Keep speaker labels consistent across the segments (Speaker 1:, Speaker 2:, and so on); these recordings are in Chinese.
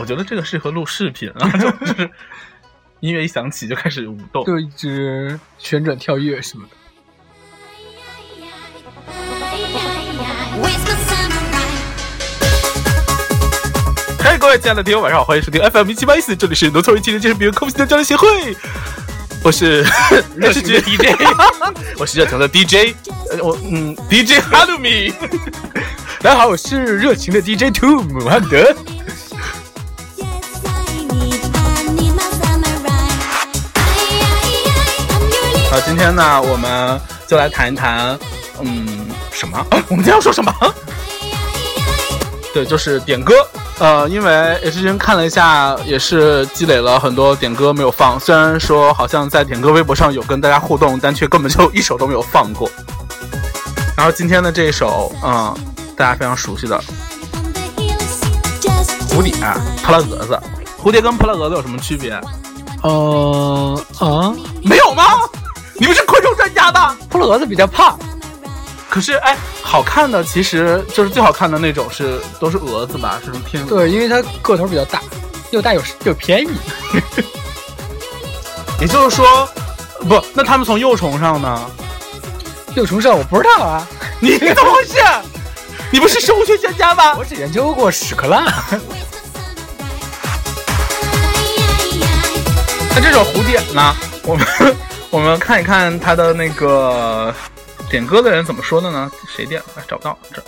Speaker 1: 我觉得这个适合录视频啊，就是音乐一响起就开始舞动。
Speaker 2: 就一直旋转跳跃什么的。
Speaker 1: 嗨，各位亲爱的听友，晚上好，欢迎收听 FM 一七八一四，这里是农村人青年健身比人科普的交流协会，我是热情的 DJ，我是热情的 DJ，呃我嗯 DJ 哈鲁米，
Speaker 2: 大家好，我是热情的 DJ Two 姆汉德。
Speaker 1: 好，今天呢，我们就来谈一谈，嗯，什么？啊 我们今天要说什么？对，就是点歌。呃，因为 H 君看了一下，也是积累了很多点歌没有放。虽然说好像在点歌微博上有跟大家互动，但却根本就一首都没有放过。然后今天的这一首，嗯，大家非常熟悉的蝴蝶、扑棱蛾子。蝴蝶跟扑棱蛾子有什么区别？
Speaker 2: 呃啊，
Speaker 1: 没有吗？专家的？
Speaker 2: 扑棱蛾子比较胖，
Speaker 1: 可是，哎，好看的其实就是最好看的那种是都是蛾子吧？是偏
Speaker 2: 对，因为它个头比较大，又大又又便宜。
Speaker 1: 也就是说，不，那他们从幼虫上呢？
Speaker 2: 幼虫上我不知道啊，
Speaker 1: 你怎么回事？你不是生物学专家吗？
Speaker 2: 我只研究过屎壳郎。
Speaker 1: 那这种蝴蝶呢？我们我们看一看他的那个点歌的人怎么说的呢？谁点的？找不到这。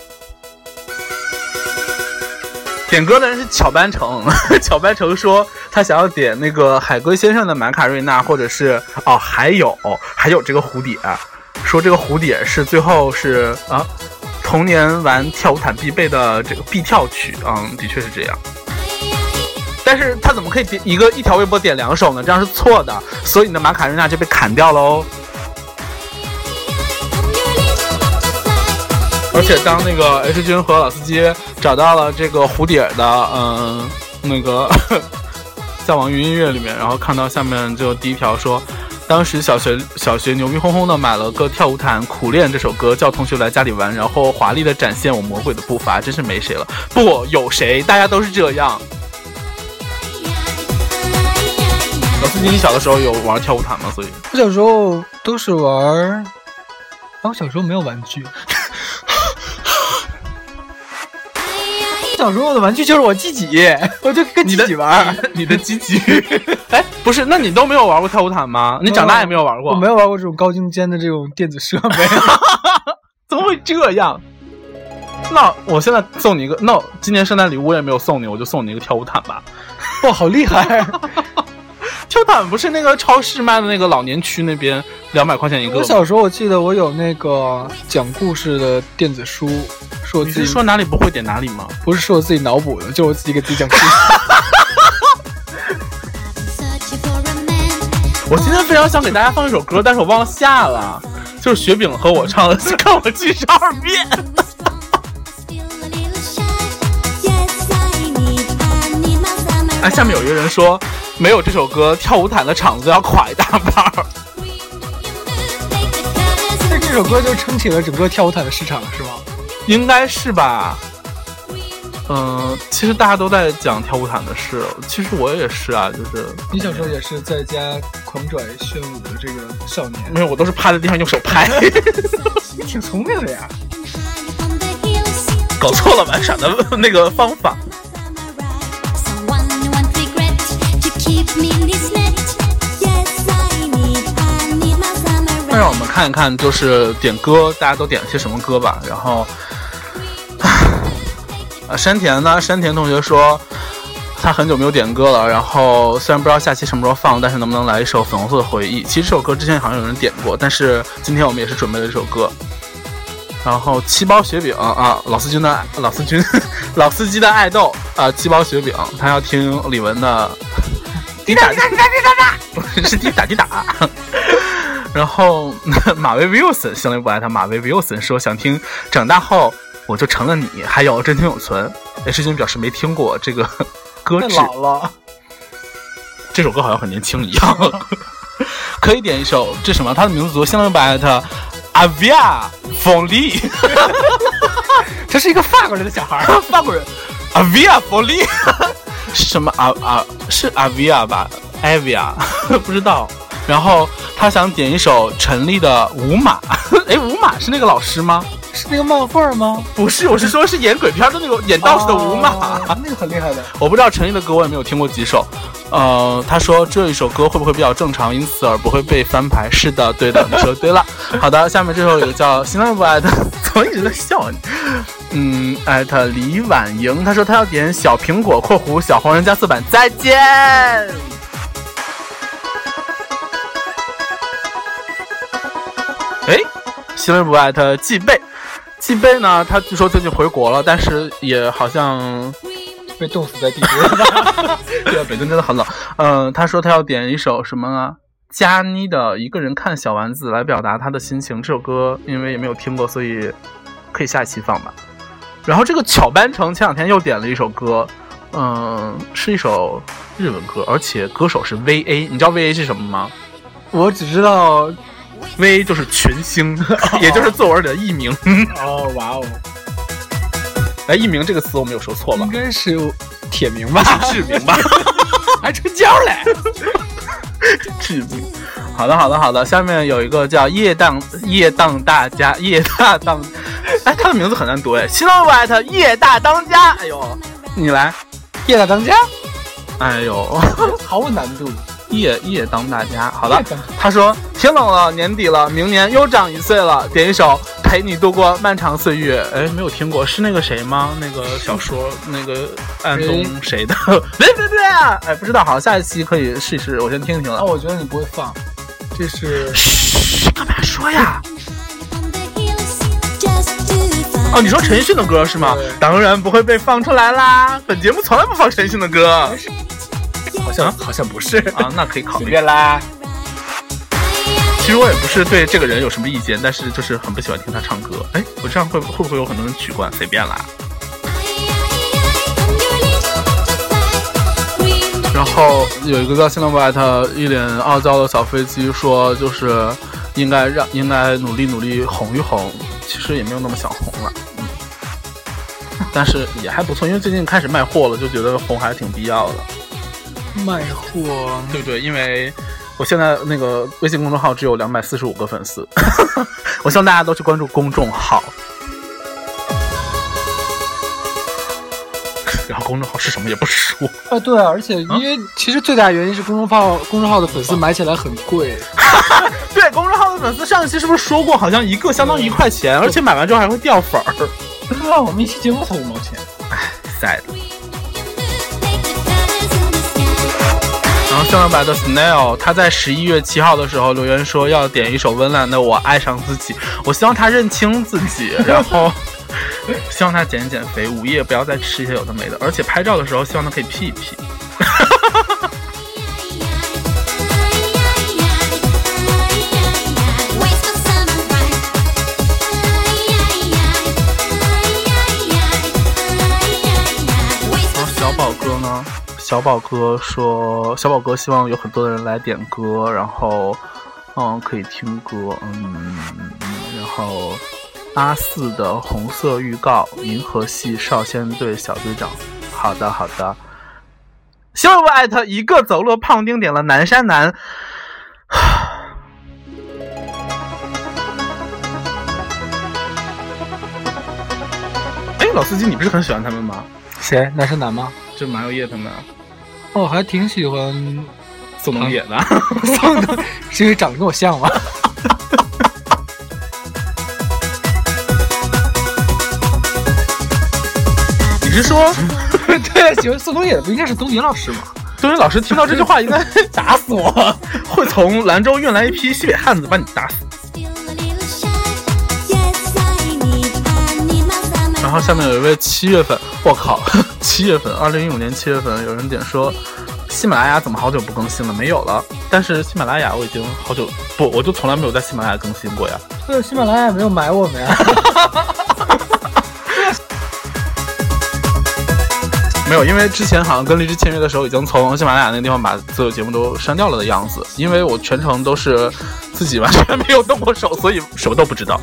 Speaker 1: 点歌的人是巧班成，巧班成说他想要点那个海龟先生的马卡瑞娜，或者是哦，还有还有这个蝴蝶，说这个蝴蝶是最后是啊，童年玩跳舞毯必备的这个必跳曲，嗯，的确是这样。但是他怎么可以点一个一条微博点两首呢？这样是错的，所以你的马卡瑞娜就被砍掉了哦。而且当那个 H 君和老司机找到了这个蝴蝶的，嗯，那个在网易云音乐里面，然后看到下面就第一条说，当时小学小学牛逼哄哄的买了个跳舞毯，苦练这首歌，叫同学来家里玩，然后华丽的展现我魔鬼的步伐，真是没谁了。不，有谁？大家都是这样。老司机，你小的时候有玩跳舞毯吗？所以
Speaker 2: 我小时候都是玩儿，啊，我小时候没有玩具。小时候的玩具就是我自己，我就跟自己玩儿。
Speaker 1: 你的鸡鸡，哎，不是，那你都没有玩过跳舞毯吗？你长大也没有玩过？
Speaker 2: 我没有玩过这种高精尖的这种电子设备。
Speaker 1: 怎么会这样？那我现在送你一个，那我今年圣诞礼物我也没有送你，我就送你一个跳舞毯吧。
Speaker 2: 哇，好厉害！
Speaker 1: 跳舞毯不是那个超市卖的那个老年区那边两百块钱一个？
Speaker 2: 我小时候我记得我有那个讲故事的电子书，是我自己
Speaker 1: 是说哪里不会点哪里吗？
Speaker 2: 不是是我自己脑补的，就是我自己给自己讲故事。
Speaker 1: 我今天非常想给大家放一首歌，但是我忘了下了，就是雪饼和我唱的《看我七十二变》。哎，下面有一个人说，没有这首歌，跳舞毯的场子要垮一大半儿。
Speaker 2: 那这首歌就撑起了整个跳舞毯的市场，是吗？
Speaker 1: 应该是吧？嗯，其实大家都在讲跳舞毯的事，其实我也是啊，就是
Speaker 2: 你小时候也是在家狂拽炫舞的这个少年，
Speaker 1: 没有，我都是趴在地上用手拍，
Speaker 2: 你 挺聪明的呀。
Speaker 1: 搞错了玩耍的那个方法。我们看一看，就是点歌，大家都点了些什么歌吧。然后，啊，山田呢？山田同学说他很久没有点歌了。然后虽然不知道下期什么时候放，但是能不能来一首《粉红色的回忆》？其实这首歌之前好像有人点过，但是今天我们也是准备了这首歌。然后七包雪饼啊，老司机的老司机老司机的爱豆啊，七包雪饼，他要听李玟的滴答滴答滴答滴答是滴答滴答。然后马威 Wilson 行雷不爱他，马威 Wilson 说想听长大后我就成了你，还有真情永存。H 君表示没听过这个歌
Speaker 2: 太，老了，
Speaker 1: 这首歌好像很年轻一样。可以点一首，这什么？他的名字读相当不爱他。阿维亚冯利，
Speaker 2: 这是一个法国人的小孩儿。
Speaker 1: 法国人，阿维亚冯利，什么啊啊是阿维亚吧？艾维亚不知道。然后他想点一首陈粒的《舞马》。哎，舞马是那个老师吗？
Speaker 2: 是那个漫画吗？
Speaker 1: 不是，我是说，是演鬼片的那个演道士的舞马。
Speaker 2: 哦那个很厉害的。
Speaker 1: 我不知道陈粒的歌，我也没有听过几首。呃，他说这一首歌会不会比较正常，因此而不会被翻牌？是的，对的，你说对了。好的，下面这首有个叫“新浪不爱的”，怎么一直在笑你？嗯，艾特李婉莹，他说他要点小苹果（括弧小黄人加四版），再见。哎，新闻不艾特季贝，季贝呢？他据说最近回国了，但是也好像
Speaker 2: 被冻死在地铁上。
Speaker 1: 对啊，北京真的很冷。嗯、他说他要点一首什么啊？佳妮的《一个人看小丸子》来表达他的心情。这首歌因为也没有听过，所以可以下一期放吧。然后这个巧班成前两天又点了一首歌，嗯、是一首日文歌，而且歌手是 VA。你知道 VA 是什么吗
Speaker 2: 我只知道，
Speaker 1: ？VA 就是群星，也就是作文里的艺名。
Speaker 2: 哦，哇哦，
Speaker 1: 哎，艺名这个词我没有说错吧
Speaker 2: 应？该是铁名吧？
Speaker 1: 志明吧？
Speaker 2: 还成交嘞？
Speaker 1: 志明。好的，好的，好的。下面有一个叫夜当夜当大家夜大当，哎，他的名字很难读哎。新浪艾特夜大当家，哎呦，你来，
Speaker 2: 夜大当家，
Speaker 1: 哎呦，
Speaker 2: 毫无难度。
Speaker 1: 夜夜当大家。好的，他说天冷了，年底了，明年又长一岁了，点一首陪你度过漫长岁月。哎，没有听过，是那个谁吗？那个小说那个安东谁的？别别别啊！哎，不知道，好，下一期可以试一试，我先听听了
Speaker 2: 那。我觉得你不会放，这是
Speaker 1: 嘘，干嘛说呀？
Speaker 3: 哦，
Speaker 1: 哦，你说陈奕迅的歌是吗？当然不会被放出来啦。本节目从来不放陈奕迅的歌
Speaker 2: 好像好像不是
Speaker 1: 啊，那可以考
Speaker 2: 随
Speaker 1: 虑。
Speaker 2: 便啦。
Speaker 1: 其实我也不是对这个人有什么意见，但是就是很不喜欢听他唱歌。哎，我这样会会不会有很多人取关？随便啦。然后有一个叫新浪不艾特一脸傲娇的小飞机说，就是应该让应该努力努力红一红，其实也没有那么想红了，嗯，但是也还不错，因为最近开始卖货了，就觉得红还是挺必要的，
Speaker 2: 卖货，
Speaker 1: 对不对？因为我现在那个微信公众号只有两百四十五个粉丝，我希望大家都去关注公众号。然后公众号是什么也不说，
Speaker 2: 啊，对啊，而且因为其实最大原因是公众号公众号的粉丝买起来很贵，
Speaker 1: 对，公众号的粉丝上一期是不是说过，好像一个相当于一块钱，而且买完之后还会掉粉儿。
Speaker 2: 那我们一期节目才五毛钱。
Speaker 1: sad。然后向阳白的 Snail，他在十一月七号的时候留言说要点一首温岚的《我爱上自己》，我希望他认清自己，然后希望他减减肥，午夜不要再吃一些有的没的，而且拍照的时候希望他可以 P 一 P。小宝哥说，小宝哥希望有很多的人来点歌，然后，嗯，可以听歌，嗯，然后阿四的红色预告，银河系少先队小队长，好的好的。希望不艾特一个走路胖丁点了南山南，哎，老司机，你不是很喜欢他们吗？
Speaker 2: 谁？南山南吗？
Speaker 1: 就马友业他们，
Speaker 2: 哦，我还挺喜欢
Speaker 1: 宋冬野的。
Speaker 2: 宋冬，是因为长得跟我像吗？
Speaker 1: 你是说，
Speaker 2: 对，喜欢宋冬野的不应该是东野老师吗？
Speaker 1: 东野老师听到这句话应该打死我，会从兰州运来一批西北汉子把你打死。后下面有一位七月份，我靠，七月份，二零一五年七月份，有人点说，喜马拉雅怎么好久不更新了？没有了，但是喜马拉雅我已经好久不，我就从来没有在喜马拉雅更新过呀。
Speaker 2: 对，喜马拉雅没有买我们呀。
Speaker 1: 没有，因为之前好像跟荔枝签约的时候，已经从喜马拉雅那个地方把所有节目都删掉了的样子。因为我全程都是自己完全没有动过手，所以什么都不知道。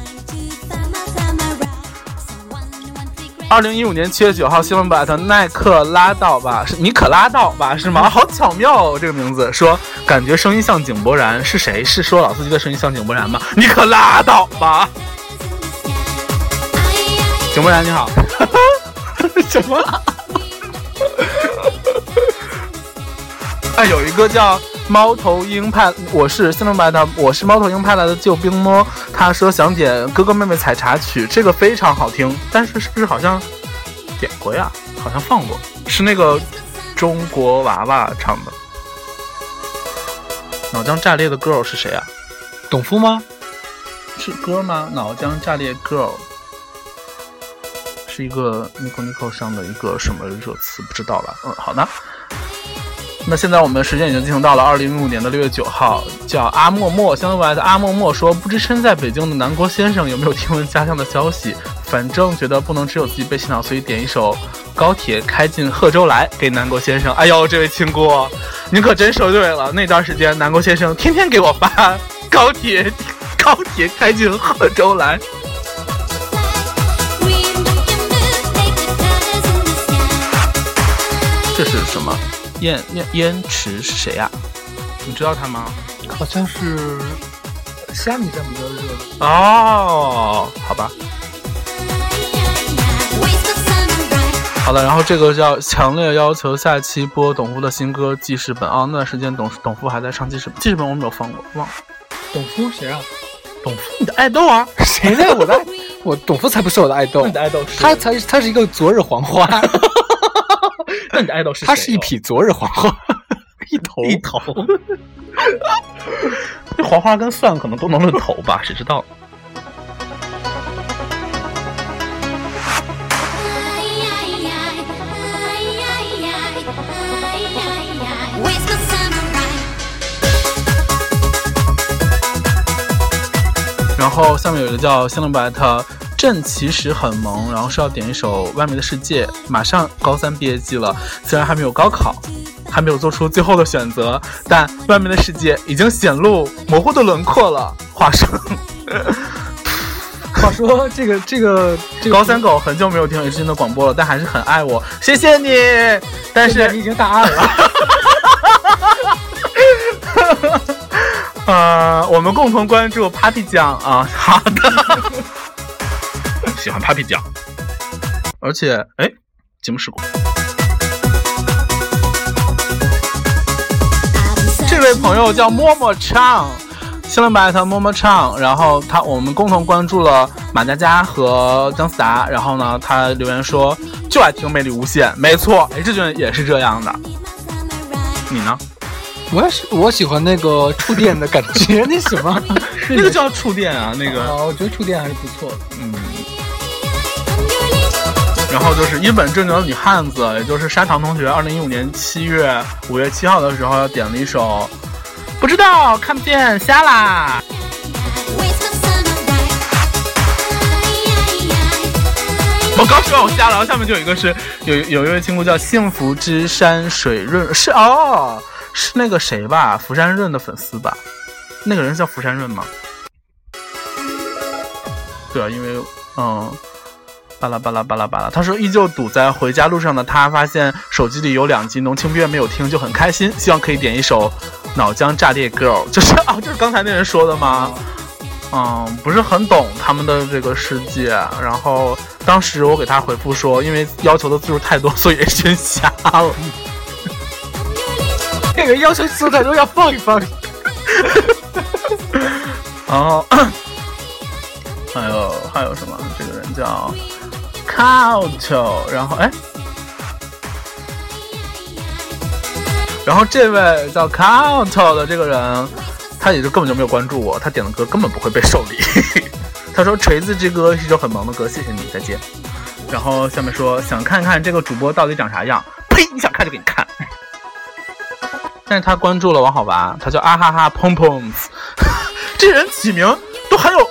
Speaker 1: 二零一五年七月九号，新闻版的耐克拉倒吧，是你可拉倒吧，是吗？好巧妙哦，这个名字说感觉声音像井柏然，是谁？是说老司机的声音像井柏然吗？你可拉倒吧，井柏然你好，什么？哎，有一个叫猫头鹰派，我是新闻白的，我是猫头鹰派来的救兵哦。他说想点哥哥妹妹采茶曲，这个非常好听，但是是不是好像点过呀？好像放过，是那个中国娃娃唱的。脑浆炸裂的 girl 是谁啊？
Speaker 2: 董夫吗？
Speaker 1: 是歌吗？脑浆炸裂 girl 是一个 Nico Nico 上的一个什么热词？不知道了。嗯，好的。那现在我们时间已经进行到了二零一五年的六月九号，叫阿默默，相对来的阿默默说，不知身在北京的南国先生有没有听闻家乡的消息？反正觉得不能只有自己被洗脑，所以点一首《高铁开进贺州来》给南国先生。哎呦，这位亲姑，您可真说对了，那段时间南国先生天天给我发高铁，高铁开进贺州来。这是什么？燕燕燕池是谁呀？你知道他吗？
Speaker 2: 好像是虾米在比较热。
Speaker 1: 哦，好吧。好的，然后这个叫强烈要求下期播董夫的新歌记事本哦。那段时间董董夫还在唱记事本，记事本我没有放过，忘了。
Speaker 2: 董夫谁啊？
Speaker 1: 董夫，你的爱豆啊？
Speaker 2: 谁呢？我的我董夫才不是我的爱豆，
Speaker 1: 你的爱豆是
Speaker 2: 他才他是一个昨日黄花。
Speaker 1: 那你的爱豆是谁？
Speaker 2: 他是一匹昨日黄花，一头
Speaker 1: 一头。这黄花跟蒜可能都能论头吧？谁知道？然后下面有一个叫香龙白的朕其实很萌，然后是要点一首《外面的世界》。马上高三毕业季了，虽然还没有高考，还没有做出最后的选择，但外面的世界已经显露模糊的轮廓了。话说，
Speaker 2: 话说这个这个 这个
Speaker 1: 高三狗很久没有听 H 君的广播了，但还是很爱我，谢谢你。但是
Speaker 2: 你已经大二了。
Speaker 1: 呃，我们共同关注 Papi 酱啊，好的，喜欢 Papi 酱，而且哎，节目事故，这位朋友叫默默唱，新浪白他默默唱，然后他我们共同关注了马佳佳和姜思达，然后呢，他留言说就爱听魅力无限，没错，H 君也是这样的，你呢？
Speaker 2: 我也是，我喜欢那个触电的感觉。那什么，
Speaker 1: 那个叫触电啊，那个。
Speaker 2: 啊，我觉得触电还是不错的。
Speaker 1: 嗯。然后就是一本正经的女汉子，也就是砂糖同学，二零一五年七月五月七号的时候要点了一首，不知道看不见瞎啦。我刚说完我瞎了，然后下面就有一个是有有一位亲姑叫幸福之山水润，是哦。是那个谁吧，福山润的粉丝吧？那个人叫福山润吗？对啊，因为嗯，巴拉巴拉巴拉巴拉。他说，依旧堵在回家路上的他，发现手机里有两集浓情蜜月没有听，就很开心，希望可以点一首脑浆炸裂 girl，就是啊，就是刚才那人说的吗？嗯，不是很懂他们的这个世界。然后当时我给他回复说，因为要求的字数太多，所以先瞎了。
Speaker 2: 这个要求字数太多，要放一放。
Speaker 1: 然后 还有还有什么？这个人叫 count，然后哎，然后这位叫 count 的这个人，他也就根本就没有关注我，他点的歌根本不会被受理。他说锤子之歌是一首很萌的歌，谢谢你，再见。然后下面说想看看这个主播到底长啥样？呸！你想看就给你看。但是他关注了王好娃，他叫啊哈哈砰砰，这人起名都很有，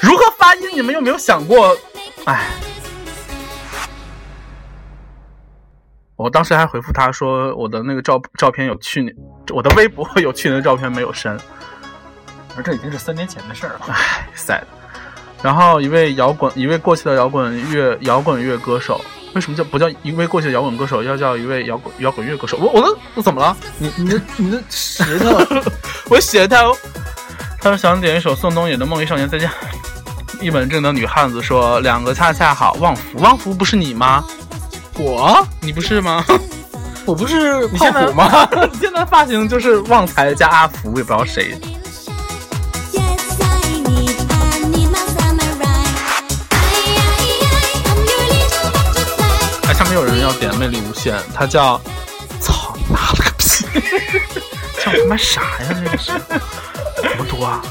Speaker 1: 如何发音？你们有没有想过？哎，我当时还回复他说，我的那个照照片有去年，我的微博有去年的照片没有删，
Speaker 2: 而这已经是三年前的事儿了。
Speaker 1: 唉，sad。然后一位摇滚，一位过气的摇滚乐摇滚乐歌手，为什么叫不叫一位过气的摇滚歌手，要叫一位摇滚摇滚乐歌手？我我的我怎么了？
Speaker 2: 你你的你的石头，
Speaker 1: 我写他，他说想点一首宋冬野的《梦里少年再见》。一本正经女汉子说两个恰恰好，旺福旺福不是你吗？
Speaker 2: 我
Speaker 1: 你不是吗？
Speaker 2: 我不是 胖虎吗？
Speaker 1: 你现在发型就是旺财加阿福，也不知道谁。哎，下面有人要点魅力无限，他叫，操你妈了个屁！叫他妈啥呀？这个是怎么读啊？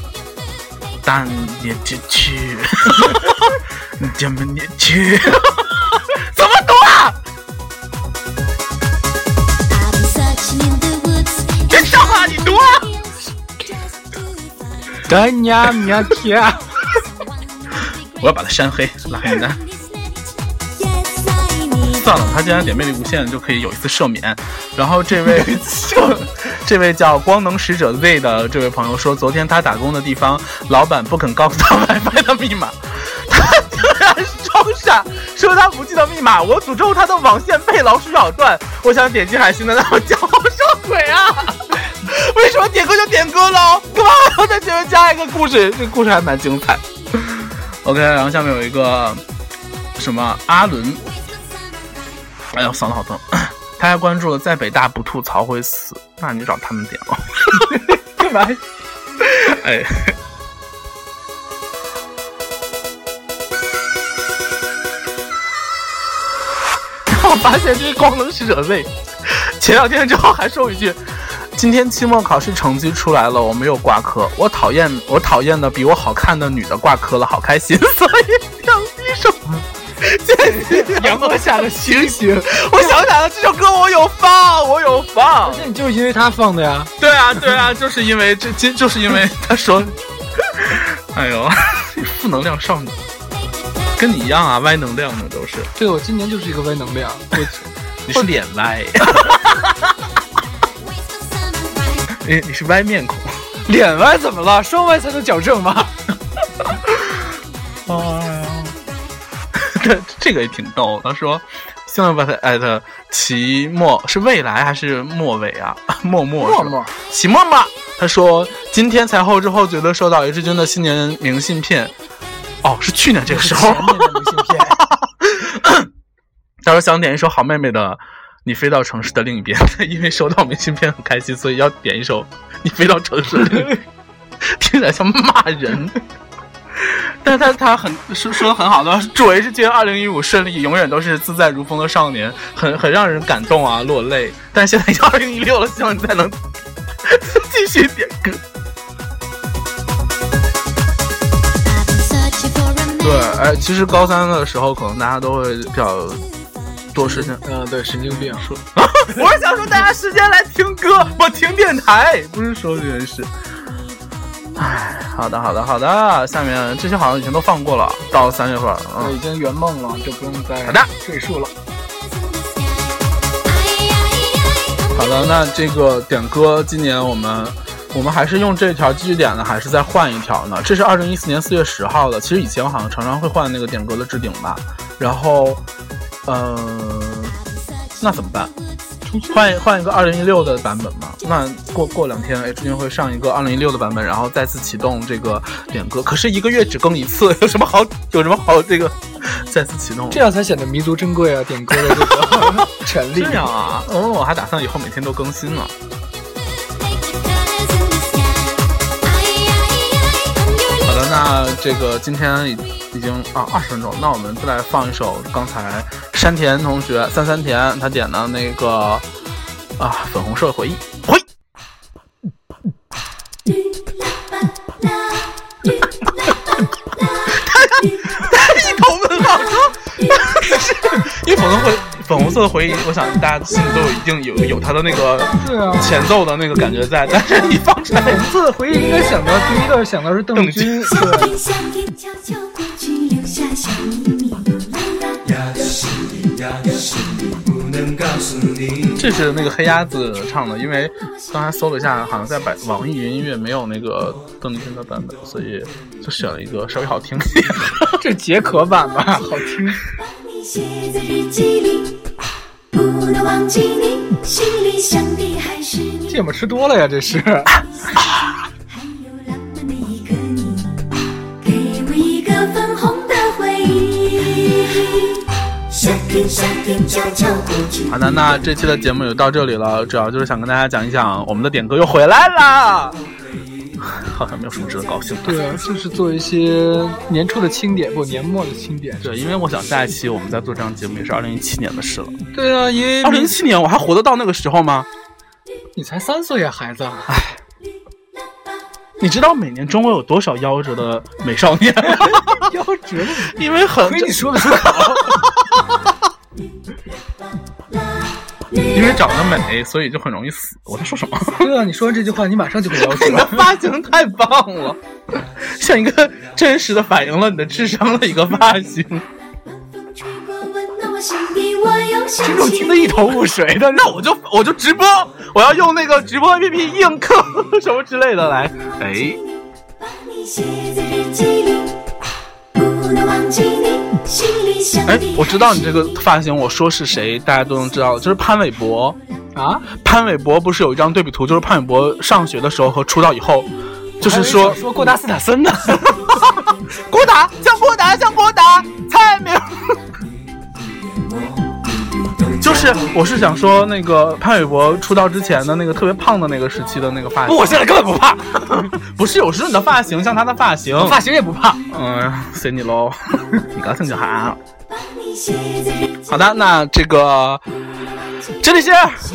Speaker 1: 但你进去，你怎么你去？
Speaker 2: 干呀喵天！
Speaker 1: 我要把他删黑，拉黑名单。算了，他既然点魅力无限，就可以有一次赦免。然后这位 这位叫光能使者 Z 的这位朋友说，昨天他打工的地方，老板不肯告诉他 WiFi 的密码，他竟然装傻，说他不记得密码。我诅咒他的网线被老鼠咬断。我想点击海星的那种骄傲什么鬼啊？为什么点歌就点歌喽？干嘛要在前面加一个故事？这故事还蛮精彩。OK，然后下面有一个什么阿伦，哎呦，嗓子好疼。他还关注了在北大不吐槽会死，那你找他们点吧。
Speaker 2: 干嘛？
Speaker 1: 哎，我发现这是光能使者 Z，前两天之后还说一句：“今天期末考试成绩出来了，我没有挂科。我讨厌我讨厌的比我好看的女的挂科了，好开心。”所以唱一首《
Speaker 2: 阳光下的星星。
Speaker 1: 我想起来了，这首歌我有放，我有放。
Speaker 2: 那你就因为他放的呀？
Speaker 1: 对啊，对啊，就是因为这，今就是因为他说，哎呦，负能量少女，跟你一样啊，歪能量的都是，
Speaker 2: 对，我今年就是一个歪能量。我
Speaker 1: 你是脸歪，你你是歪面孔。
Speaker 2: 脸歪怎么了？双歪才能矫正吗？
Speaker 1: 哎呀，这这个也挺逗。他说，希望把他艾特齐末是未来还是末尾啊？默默
Speaker 2: 默默，
Speaker 1: 齐默默，他说今天才后知后觉的收到 H 君的新年明信片。哦，是去年这个时候。
Speaker 2: 明信片。
Speaker 1: 他说想点一首好妹妹的《你飞到城市的另一边》，因为收到明信片很开心，所以要点一首《你飞到城市的另一边》，听起来像骂人。但是他他很说说的很好的，祝 H 君二零一五顺利，永远都是自在如风的少年，很很让人感动啊，落泪。但现在已经二零一六了，希望你再能 继续点歌。对，哎，其实高三的时候，可能大家都会比较多时间
Speaker 2: 嗯，对，神经病。
Speaker 1: 说 我是想说，大家时间来听歌，我听电台，不是说这件事。唉，好的，好的，好的。下面这些好像已经都放过了，到三月份，
Speaker 2: 已，经圆梦了，就不用再
Speaker 1: 好的
Speaker 2: 赘述了。
Speaker 1: 好的。那这个点歌，今年我们我们还是用这条继续点呢，还是再换一条呢？这是二零一四年四月十号的。其实以前我好像常常会换那个点歌的置顶吧，然后，呃，那怎么办？换换一个二零一六的版本嘛？那过过两天，H 君会上一个二零一六的版本，然后再次启动这个点歌。可是一个月只更一次，有什么好有什么好这个 再次启动？
Speaker 2: 这样才显得弥足珍贵啊！点歌的这个 权利。
Speaker 1: 这样啊？哦，我还打算以后每天都更新呢。好的，那这个今天已已经啊二十分钟，那我们再来放一首刚才山田同学三三田他点的那个啊粉红色回忆回。他一头问号。说，因为粉红回粉红色的回忆，我想大家心里都有一定有有他的那个
Speaker 2: 对啊，
Speaker 1: 前奏的那个感觉在，但是你放出来
Speaker 2: 红色的回忆应该想到第一个想到是邓
Speaker 1: 邓
Speaker 2: 军，
Speaker 3: 夏
Speaker 1: 这是那个黑鸭子唱的，因为刚才搜了一下，好像在百网易云音乐没有那个邓丽君的版本，所以就选了一个稍微好听一点的。
Speaker 2: 这解渴版吧，好听。
Speaker 3: 帮你写在日记里，不能忘记你，心里想的还是你。
Speaker 2: 芥末吃多了呀，这是。
Speaker 3: 还有浪漫的一个你，给我一个粉红的回忆。
Speaker 1: 好的，那这期的节目就到这里了，主要就是想跟大家讲一讲我们的点歌又回来了。好像没有什么值得高兴的。
Speaker 2: 对啊，就是做一些年初的清点，不年末的清点。
Speaker 1: 对，因为我想下一期我们再做这档节目也是二零一七年的事了。
Speaker 2: 对啊，因为
Speaker 1: 二零一七年我还活得到那个时候吗？
Speaker 2: 你才三岁呀，孩子。
Speaker 1: 你知道每年中国有多少夭折的美少年？
Speaker 2: 夭折了，
Speaker 1: 因为很
Speaker 2: 跟你说的出口。
Speaker 1: 因为长得美，所以就很容易死。我在说什么？
Speaker 2: 对啊，你说完这句话，你马上就会夭
Speaker 1: 你的
Speaker 2: 折。
Speaker 1: 发型太棒了，像一个真实的反映了你的智商的一个发型。
Speaker 2: 听众
Speaker 3: 起
Speaker 2: 听得一头雾水的，
Speaker 1: 那我就我就直播，我要用那个直播 APP 映客什么之类的来。哎，哎，我知道你这个发型，我说是谁，大家都能知道，就是潘玮柏。
Speaker 2: 啊，
Speaker 1: 潘玮柏不是有一张对比图，就是潘玮柏上学的时候和出道以后，就是说
Speaker 2: 说郭达斯坦森的。
Speaker 1: 郭达像郭达像郭达，蔡明。就是，我是想说那个潘玮柏出道之前的那个特别胖的那个时期的那个发型，不
Speaker 2: 我现在根本不怕，
Speaker 1: 不是，有时候你的发型像他的发型，
Speaker 2: 发型也不怕。
Speaker 1: 嗯，随你喽，你高兴就好。好的，那这个这里是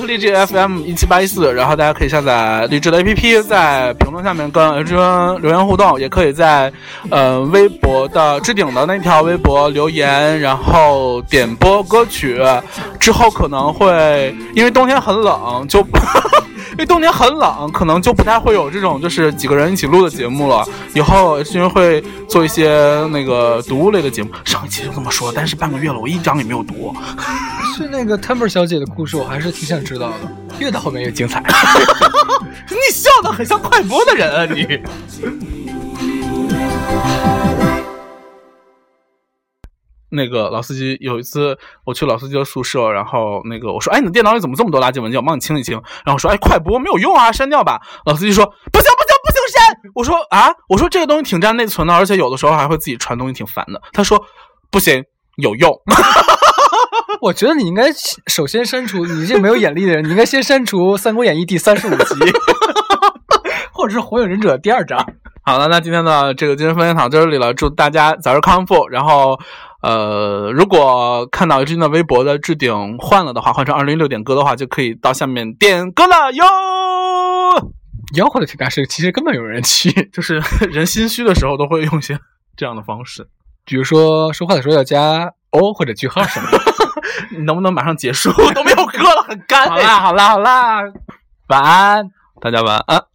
Speaker 1: 荔枝 FM 一七八一四，然后大家可以下载荔枝的 APP，在评论下面跟 H N 留言互动，也可以在呃微博的置顶的那条微博留言，然后点播歌曲。之后可能会因为冬天很冷，就因为冬天很冷，可能就不太会有这种就是几个人一起录的节目了。以后是因为会做一些那个读物类的节目，上一期就这么说，但是半个月了，我一章也没有读。
Speaker 2: 是那个 Temper 小姐的故事，我还是挺想知道的，越到后面越精彩。
Speaker 1: 你笑的很像快播的人啊你。那个老司机有一次，我去老司机的宿舍，然后那个我说：“哎，你的电脑里怎么这么多垃圾文件？我帮你清一清。”然后我说：“哎，快播没有用啊，删掉吧。”老司机说：“不行不行不行，删！”我说：“啊，我说这个东西挺占内存的，而且有的时候还会自己传东西，挺烦的。”他说：“不行，有用。
Speaker 2: 我觉得你应该首先删除，你这没有眼力的人，你应该先删除《三国演义》第三十五集，或者是《火影忍者》第二章。”
Speaker 1: 好了，那今天的这个精神分享到这里了，祝大家早日康复。然后，呃，如果看到最近的微博的置顶换了的话，换成二零六点歌的话，就可以到下面点歌了哟。
Speaker 2: 吆喝的挺大声，其实根本有人去。
Speaker 1: 就是人心虚的时候都会用一些这样的方式。
Speaker 2: 比如说说话的时候要加哦或者句号什么的。
Speaker 1: 你 能不能马上结束？都没有歌了，很干。
Speaker 2: 好啦好啦好啦，晚安。
Speaker 1: 大家晚安。